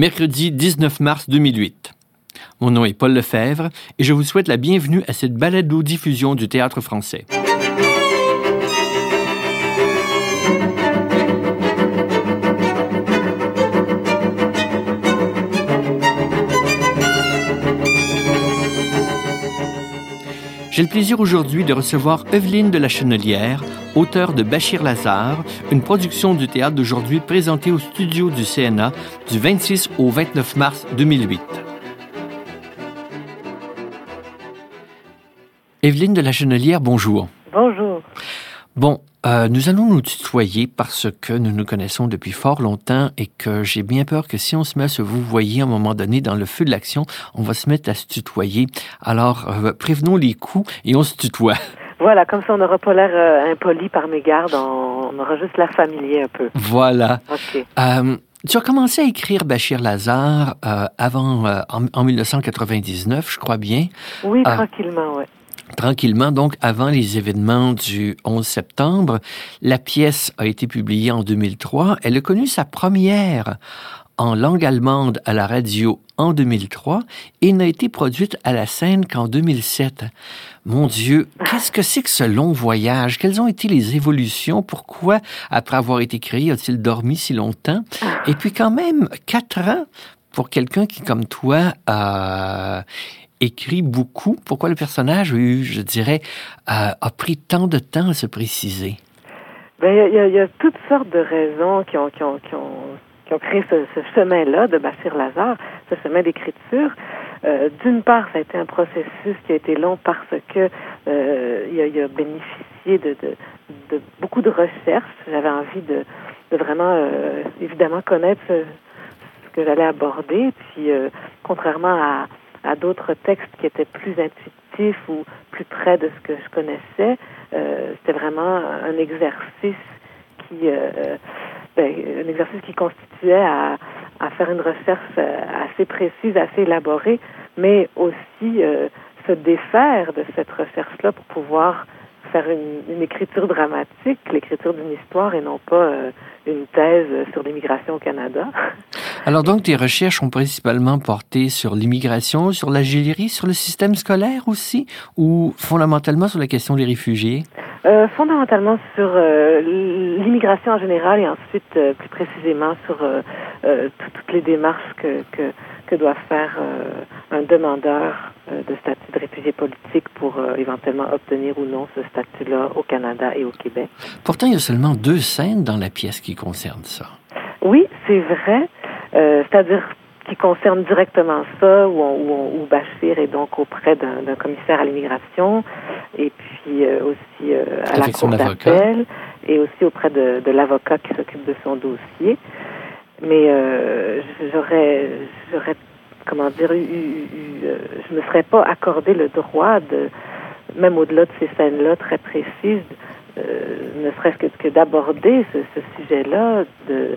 mercredi 19 mars 2008. Mon nom est Paul Lefebvre et je vous souhaite la bienvenue à cette balado-diffusion du théâtre français. J'ai le plaisir aujourd'hui de recevoir Evelyne de la Chenelière, auteure de Bachir Lazare, une production du théâtre d'aujourd'hui présentée au studio du CNA du 26 au 29 mars 2008. Evelyne de la Chenelière, bonjour. Bonjour. Bon, euh, nous allons nous tutoyer parce que nous nous connaissons depuis fort longtemps et que j'ai bien peur que si on se met à se vous voyez à un moment donné dans le feu de l'action, on va se mettre à se tutoyer. Alors, euh, prévenons les coups et on se tutoie. Voilà, comme ça on n'aura pas l'air euh, impoli par mes gardes, on, aura juste l'air familier un peu. Voilà. OK. tu as commencé à écrire Bachir Lazare avant, en, en, 1999, je crois bien. Oui, tranquillement, oui tranquillement, donc avant les événements du 11 septembre. La pièce a été publiée en 2003. Elle a connu sa première en langue allemande à la radio en 2003 et n'a été produite à la scène qu'en 2007. Mon Dieu, qu'est-ce que c'est que ce long voyage? Quelles ont été les évolutions? Pourquoi, après avoir été créé, a-t-il dormi si longtemps? Et puis quand même, quatre ans pour quelqu'un qui, comme toi, a écrit beaucoup. Pourquoi le personnage je dirais, a, pris tant de temps à se préciser? Ben, il y, a toutes sortes de raisons qui ont, créé ce, chemin-là de Bachir Lazare, ce chemin d'écriture. Euh, D'une part, ça a été un processus qui a été long parce que euh, il, a, bénéficié de, beaucoup de recherches. J'avais envie de, vraiment, euh, évidemment, connaître ce, que j'allais aborder. Puis, euh, contrairement à à d'autres textes qui étaient plus intuitifs ou plus près de ce que je connaissais. Euh, C'était vraiment un exercice qui, euh, ben, un exercice qui constituait à, à, faire une recherche euh, assez précise, assez élaborée, mais aussi euh, se défaire de cette recherche-là pour pouvoir faire une, une écriture dramatique, l'écriture d'une histoire et non pas euh, une thèse sur l'immigration au Canada. Alors donc, tes recherches ont principalement porté sur l'immigration, sur la l'Algérie, sur le système scolaire aussi, ou fondamentalement sur la question des réfugiés? Euh, fondamentalement sur euh, l'immigration en général et ensuite euh, plus précisément sur toutes les démarches que, que, que doit faire un demandeur de statut de réfugié politique pour éventuellement obtenir ou non ce statut-là au Canada et au Québec. Pourtant, il y a seulement deux scènes dans la pièce qui concernent ça. Oui, c'est vrai. C'est-à-dire qui concerne directement ça, où, on, où, on, où Bachir est donc auprès d'un commissaire à l'immigration, et puis euh, aussi euh, à la cour d'appel, et aussi auprès de, de l'avocat qui s'occupe de son dossier. Mais euh, j'aurais, j'aurais, comment dire, eu, eu, euh, je me serais pas accordé le droit de, même au-delà de ces scènes-là très précises, euh, ne serait-ce que, que d'aborder ce, ce sujet-là, de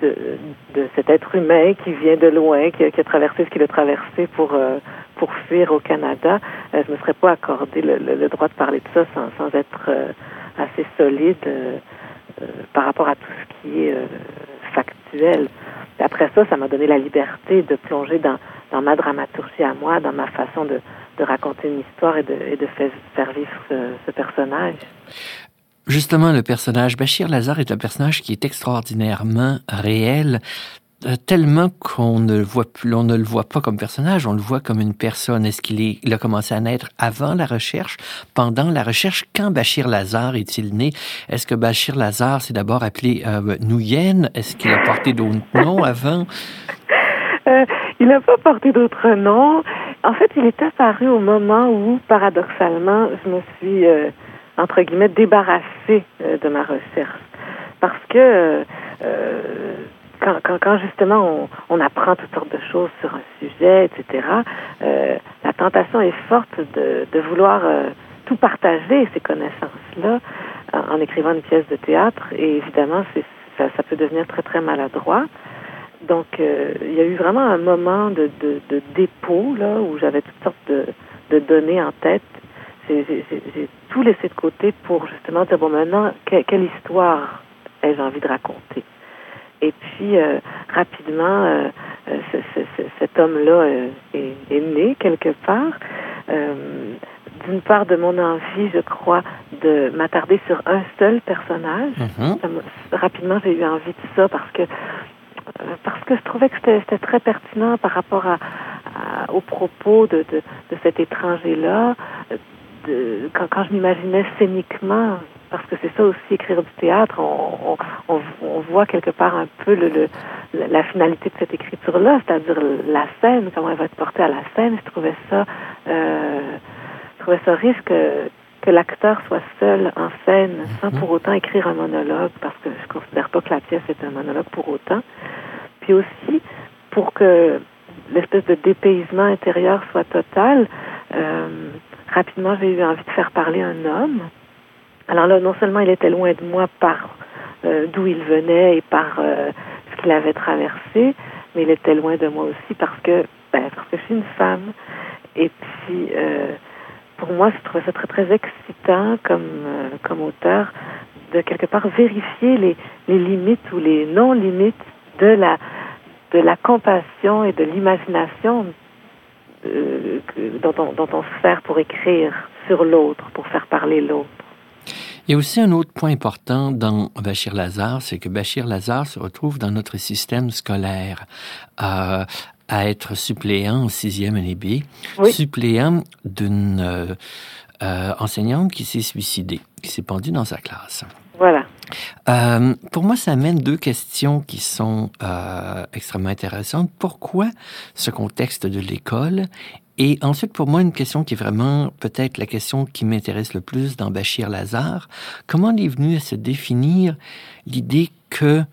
de, de, cet être humain qui vient de loin, qui a, qui a traversé ce qu'il a traversé pour euh, pour fuir au Canada, euh, je ne me serais pas accordé le, le, droit de parler de ça sans, sans être euh, assez solide par rapport à tout ce qui est factuel. Après ça, ça m'a donné la liberté de plonger dans, dans ma dramaturgie à moi, dans ma façon de, de raconter une histoire et de, et de faire, vivre ce personnage. Justement, le personnage Bachir Lazare est un personnage qui est extraordinairement réel, euh, tellement qu'on ne le voit plus, on ne le voit pas comme personnage, on le voit comme une personne. Est-ce qu'il a commencé à naître avant la recherche, pendant la recherche? Quand Bachir Lazare est-il né? Est-ce que Bachir Lazare s'est d'abord appelé euh, Nouyen? Est-ce qu'il a porté d'autres noms avant? Euh, il n'a pas porté d'autres noms. En fait, il est apparu au moment où, paradoxalement, je me suis euh, entre guillemets, débarrassée euh, de ma recherche. Parce que euh, quand, quand, quand, justement on, on, apprend toutes sortes de choses sur un sujet, etc., euh, la tentation est forte de, de vouloir euh, tout partager, ces connaissances-là, en, écrivant une pièce de théâtre. Et évidemment, ça, ça, peut devenir très, très maladroit. Donc, euh, il y a eu vraiment un moment de, de, de dépôt, là, où j'avais toutes sortes de données en tête j'ai tout laissé de côté pour justement dire bon maintenant que, quelle histoire ai-je envie de raconter? Et puis, rapidement, cet homme-là est, est, né quelque part. D'une part, de mon envie, je crois, de m'attarder sur un seul personnage. Mm-hmm. rapidement, j'ai eu envie de ça parce que parce que je trouvais que c'était très pertinent par rapport à, aux propos de, de, de cet étranger-là, quand, quand je m'imaginais scéniquement, parce que c'est ça aussi écrire du théâtre, on, on, on, voit quelque part un peu le, le la finalité de cette écriture-là, c'est-à-dire la scène, comment elle va être portée à la scène. Je trouvais ça, euh, je trouvais ça risque que, l'acteur soit seul en scène sans mhm. pour autant écrire un monologue, parce que je considère pas que la pièce est un monologue pour autant. Puis aussi, pour que l'espèce de dépaysement intérieur soit total, euh, rapidement, j'ai eu envie de faire parler un homme. Alors là, non seulement il était loin de moi par euh, d'où il venait et par euh, ce qu'il avait traversé, mais il était loin de moi aussi parce que, ben, parce que je suis une femme. Et puis, euh, pour moi, je trouvais ça très, très excitant comme, comme auteur de quelque part vérifier les, les limites ou les non-limites de la, de la compassion et de l'imagination euh, dont, on, dont on se sert pour écrire sur l'autre, pour faire parler l'autre. Il y a aussi un autre point important dans Bachir Lazare, c'est que Bachir Lazare se retrouve dans notre système scolaire euh, à être suppléant en sixième année B, suppléant d'une euh, euh, enseignante qui s'est suicidée, qui s'est pendue dans sa classe. Voilà. Euh, pour moi, ça amène deux questions qui sont euh, extrêmement intéressantes. Pourquoi ce contexte de l'école? Et ensuite, pour moi, une question qui est vraiment peut-être la question qui m'intéresse le plus dans Bachir Lazare. Comment est venue à se définir l'idée que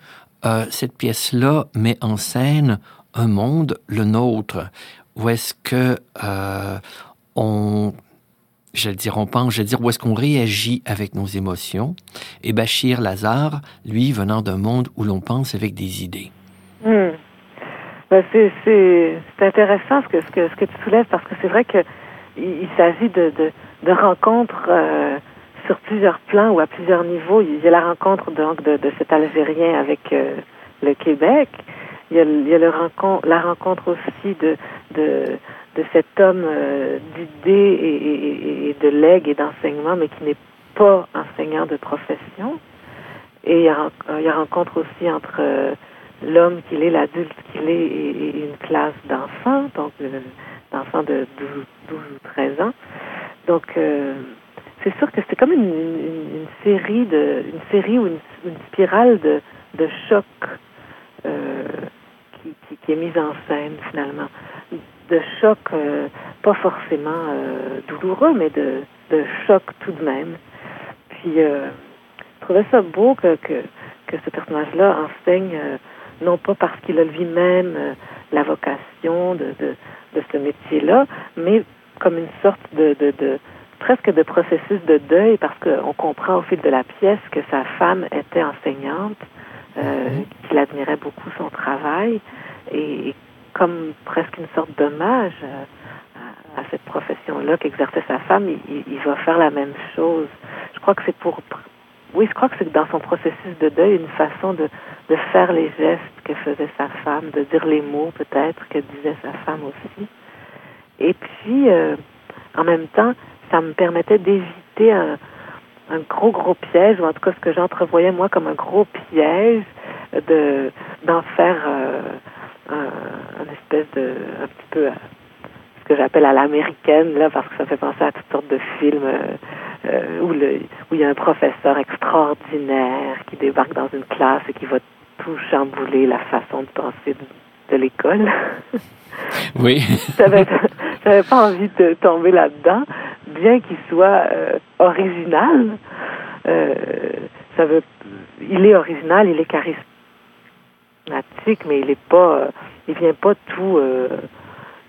euh, cette pièce-là met en scène un monde, le nôtre? Ou est-ce que on je vais dire, on pense, je vais dire, où est-ce qu'on réagit avec nos émotions? Et Bachir Lazare, lui, venant d'un monde où l'on pense avec des idées. Hmm. Ben, c'est intéressant ce que, ce, que, ce que tu soulèves parce que c'est vrai que il, s'agit de, de, de, rencontres euh, sur plusieurs plans ou à plusieurs niveaux. Il y a la rencontre donc de, de cet Algérien avec euh, le Québec. Il y a, il y a le rencontre, la rencontre aussi de, de de cet homme euh, d'idées et, de legs et d'enseignement, mais qui n'est pas enseignant de profession. Et il y a, a rencontre aussi entre euh, l'homme qu'il est, l'adulte qu'il est, et, une classe d'enfants, donc euh, d'enfants de 12, 12, ou 13 ans. Donc, c'est sûr que c'est comme une, série de, une série ou une, une spirale de, de chocs qui, qui est mise en scène finalement de choc, euh, pas forcément euh, douloureux, mais de, de choc tout de même. Puis, euh, je trouvais ça beau que, que, que ce personnage-là enseigne, non pas parce qu'il a lui-même la vocation de, de, de ce métier-là, mais comme une sorte de, de, de presque de processus de deuil parce qu'on comprend au fil de la pièce que sa femme était enseignante, mm-hmm. qu'il admirait beaucoup son travail et comme presque une sorte d'hommage à, cette profession-là qu'exerçait sa femme, il, il, va faire la même chose. Je crois que c'est pour, oui, je crois que c'est dans son processus de deuil une façon de, de faire les gestes que faisait sa femme, de dire les mots peut-être que disait sa femme aussi. Et puis, euh, en même temps, ça me permettait d'éviter un, un gros, gros piège, ou en tout cas ce que j'entrevoyais moi comme un gros piège de d'en faire euh, un, espèce de, un petit peu, ce que j'appelle à l'américaine, là, parce que ça fait penser à toutes sortes de films euh, euh, où, le, où il y a un professeur extraordinaire qui débarque dans une classe et qui va tout chambouler la façon de penser de, l'école. Oui. j'avais, pas envie de tomber là-dedans, bien qu'il soit euh, original. ça veut, il est original, il est charismatique mais il est pas, euh, il vient pas tout, euh,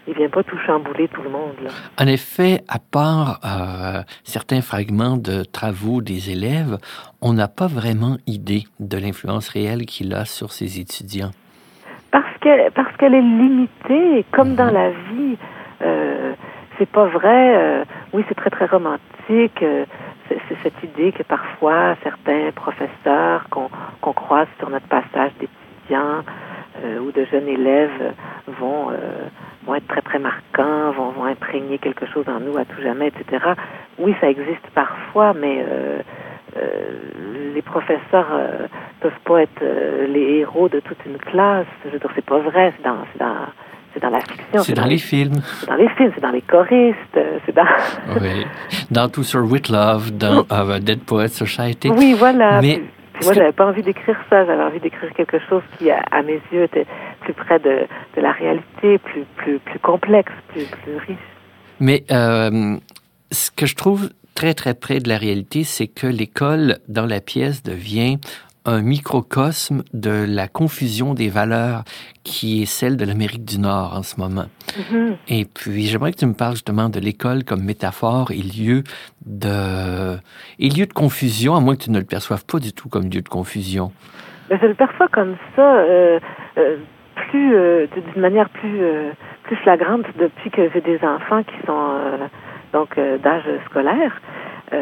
il vient pas tout chambouler tout le monde. Là. En effet, à part euh, certains fragments de travaux des élèves, on n'a pas vraiment idée de l'influence réelle qu'il a sur ses étudiants. Parce que parce qu'elle est limitée, comme dans mhm. la vie. C'est pas vrai. oui, c'est très très romantique. c'est cette idée que parfois certains professeurs qu'on qu'on croise sur notre passage des étudiants ou de jeunes élèves vont vont être très très marquants, vont, vont imprégner quelque chose en nous à tout jamais, etc. Oui, ça existe parfois, mais euh, euh, les professeurs euh, peuvent pas être euh, les héros de toute une classe. Je veux dire, c'est pas vrai. C'est dans, c'est dans, c'est dans la fiction. C'est dans, dans, les films. C'est dans les films. C'est dans les choristes. C'est dans. oui. Dans tout sur Whitlove, dans uh, Dead Poets Society. Oui, voilà. Mais moi, j'avais pas envie d'écrire ça. J'avais envie d'écrire quelque chose qui, à, à, mes yeux, était plus près de, de la réalité, plus, plus, plus complexe, plus, plus riche. Mais euh, ce que je trouve très très près de la réalité, c'est que l'école dans la pièce devient un microcosme de la confusion des valeurs qui est celle de l'Amérique du Nord en ce moment. Mm -hmm. Et puis, j'aimerais que tu me parles justement de l'école comme métaphore et lieu de, et lieu de confusion, à moins que tu ne le perçoives pas du tout comme lieu de confusion. Mais je le perçois comme ça, euh, euh, plus, euh, d'une manière plus, plus flagrante depuis que j'ai des enfants qui sont donc d'âge scolaire. Je,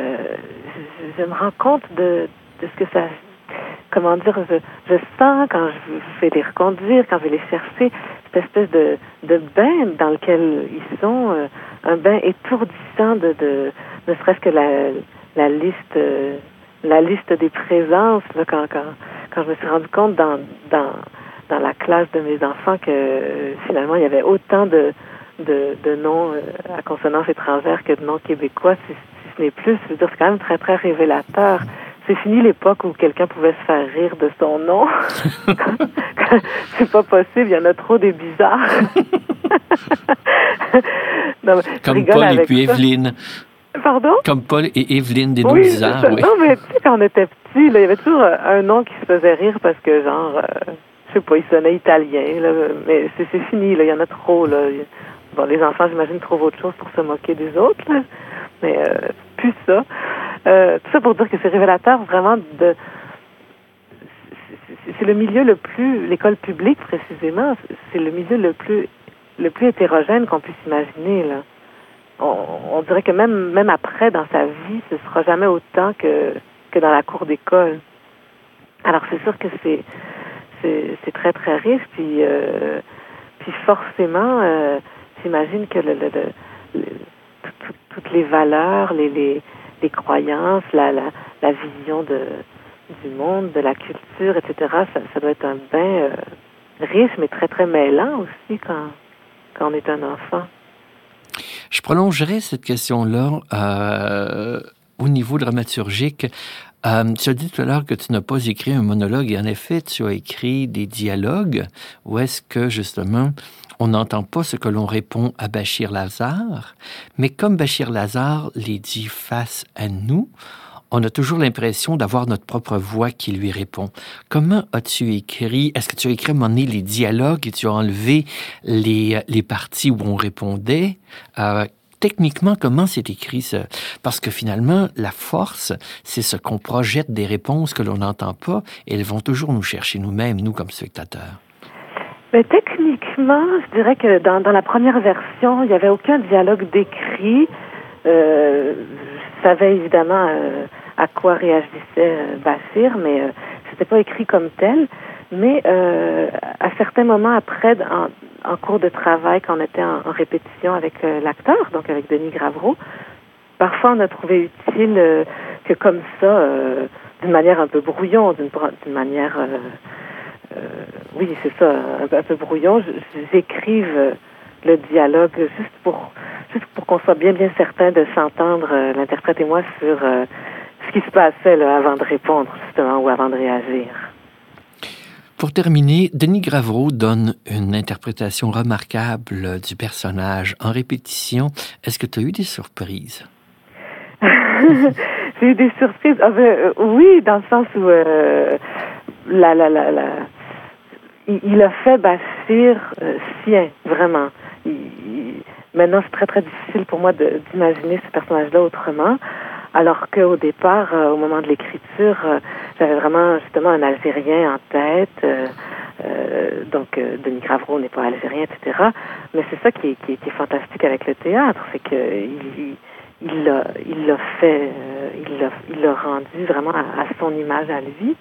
je, me rends compte de, de ce que ça comment dire, je, sens quand je vais les reconduire, quand je vais les chercher, cette espèce de, de bain dans lequel ils sont, euh, un bain étourdissant de, de ne serait-ce que la, la liste, euh, la liste des présences, là, quand, quand, quand je me suis rendu compte dans, dans, dans la classe de mes enfants que euh, finalement il y avait autant de, de, de noms à consonance étrangère que de noms québécois, si, si ce n'est plus, c'est quand même très, très révélateur. C'est fini l'époque où quelqu'un pouvait se faire rire de son nom. c'est pas possible, il y en a trop des bizarres. non, Comme Paul et puis ça. Evelyne. Pardon? Comme Paul et Evelyne, des oui, noms bizarres. Oui. Non, mais tu sais, quand on était petit, là, il y avait toujours un nom qui se faisait rire parce que, genre, euh, je sais pas, il sonnait italien, là, mais c'est fini, il y en a trop, là. Bon, les enfants, j'imagine, trouvent autre chose pour se moquer des autres, là. mais euh, plus ça. Euh, tout ça pour dire que c'est révélateur vraiment de. C'est le milieu le plus, l'école publique précisément, c'est le milieu le plus, le plus hétérogène qu'on puisse imaginer là. On, on, dirait que même, même après dans sa vie, ce sera jamais autant que que dans la cour d'école. Alors c'est sûr que c'est c'est très très riche puis euh, puis forcément, euh, j'imagine que le, le, le, le tout, toutes les valeurs, les, les les croyances, la, la, vision de, du monde, de la culture, etc. Ça, ça doit être un bain euh, riche, mais très, très mêlant aussi quand, quand on est un enfant. Je prolongerai cette question-là euh, au niveau dramaturgique. Euh, tu as dit tout à l'heure que tu n'as pas écrit un monologue et en effet, tu as écrit des dialogues. Ou est-ce que justement on n'entend pas ce que l'on répond à Bachir Lazare, mais comme Bachir Lazare les dit face à nous, on a toujours l'impression d'avoir notre propre voix qui lui répond. Comment as-tu écrit? Est-ce que tu as écrit à les dialogues et tu as enlevé les, les parties où on répondait? Euh, Techniquement, comment c'est écrit ça? Parce que finalement, la force, c'est ce qu'on projette des réponses que l'on n'entend pas, et elles vont toujours nous chercher nous-mêmes, nous comme spectateurs. Mais techniquement, je dirais que dans, dans la première version, il n'y avait aucun dialogue décrit. Euh, je savais évidemment euh, à quoi réagissait euh, Bachir, mais euh, c'était pas écrit comme tel. Mais euh, à certains moments après, en, en cours de travail, quand on était en, répétition avec euh, l'acteur, donc avec Denis Gravreau, parfois on a trouvé utile euh, que comme ça, euh, d'une manière un peu brouillon, d'une manière oui, c'est ça, un peu, un peu brouillon. J'écrive le dialogue juste pour juste pour qu'on soit bien bien certain de s'entendre l'interprète et moi sur ce qui se passait avant de répondre justement ou avant de réagir. Pour terminer, Denis Gravreau donne une interprétation remarquable du personnage en répétition. Est-ce que tu as eu des surprises? J'ai eu des surprises. Ah ben, euh, oui, dans le sens où euh, la, la, la, il, a fait Bachir euh, sien, vraiment. Maintenant, c'est très, très difficile pour moi d'imaginer ce personnage-là autrement. Alors qu'au départ, euh, au moment de l'écriture, euh, j'avais vraiment justement un Algérien en tête. Euh, euh donc, Denis Gravreau n'est pas algérien, etc. Mais c'est ça qui est, qui, fantastique avec le théâtre, c'est que il, l'a il l'a fait, il l'a rendu vraiment à, à son image à lui.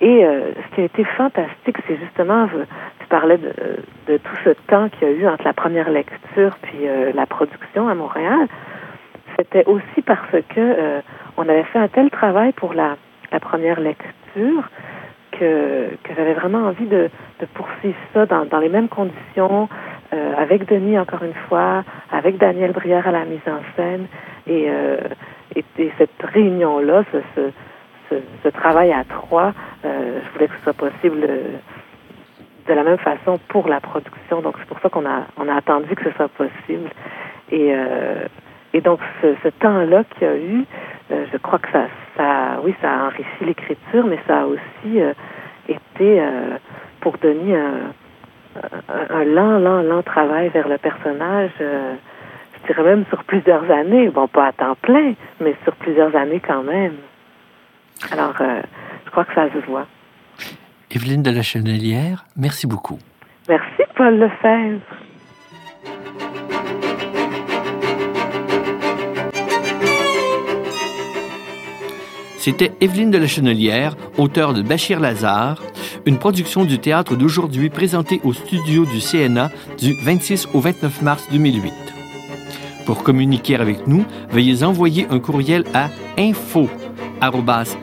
Et ce qui a été fantastique, c'est justement, tu parlais de, de, tout ce temps qu'il y a eu entre la première lecture puis la production à Montréal. C'était aussi parce que euh, on avait fait un tel travail pour la, la première lecture que, que j'avais vraiment envie de, de poursuivre ça dans, dans les mêmes conditions, euh, avec Denis encore une fois, avec Daniel Brière à la mise en scène, et, euh, et, et, cette réunion-là, ce, ce, ce, travail à trois, euh, je voulais que ce soit possible de la même façon pour la production. Donc c'est pour ça qu'on a on a attendu que ce soit possible. Et euh, et donc ce, ce temps-là qu'il y a eu, euh, je crois que ça ça oui ça a enrichi l'écriture, mais ça a aussi euh, été euh, pour Denis un, un, un, lent lent lent travail vers le personnage. Je dirais même sur plusieurs années, bon pas à temps plein, mais sur plusieurs années quand même. Alors je crois que ça se voit. Evelyne de la Chenelière, merci beaucoup. Merci, Paul Lefebvre. C'était Evelyne de la Chenelière, auteure de Bachir Lazare, une production du théâtre d'aujourd'hui présentée au studio du CNA du 26 au 29 mars 2008. Pour communiquer avec nous, veuillez envoyer un courriel à info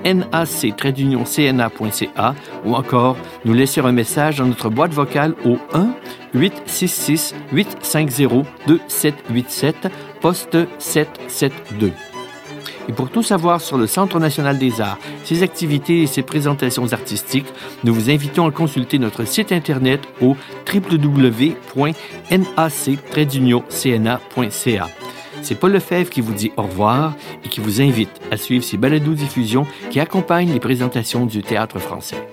nac-cna.ca ou encore nous laisser un message dans notre boîte vocale au 1 866 850 2787 poste 772. Et pour tout savoir sur le Centre national des arts, ses activités et ses présentations artistiques, nous vous invitons à consulter notre site internet au www.nac-cna.ca. C'est Paul Lefebvre qui vous dit au revoir et qui vous invite à suivre ces balados diffusions qui accompagnent les présentations du théâtre français.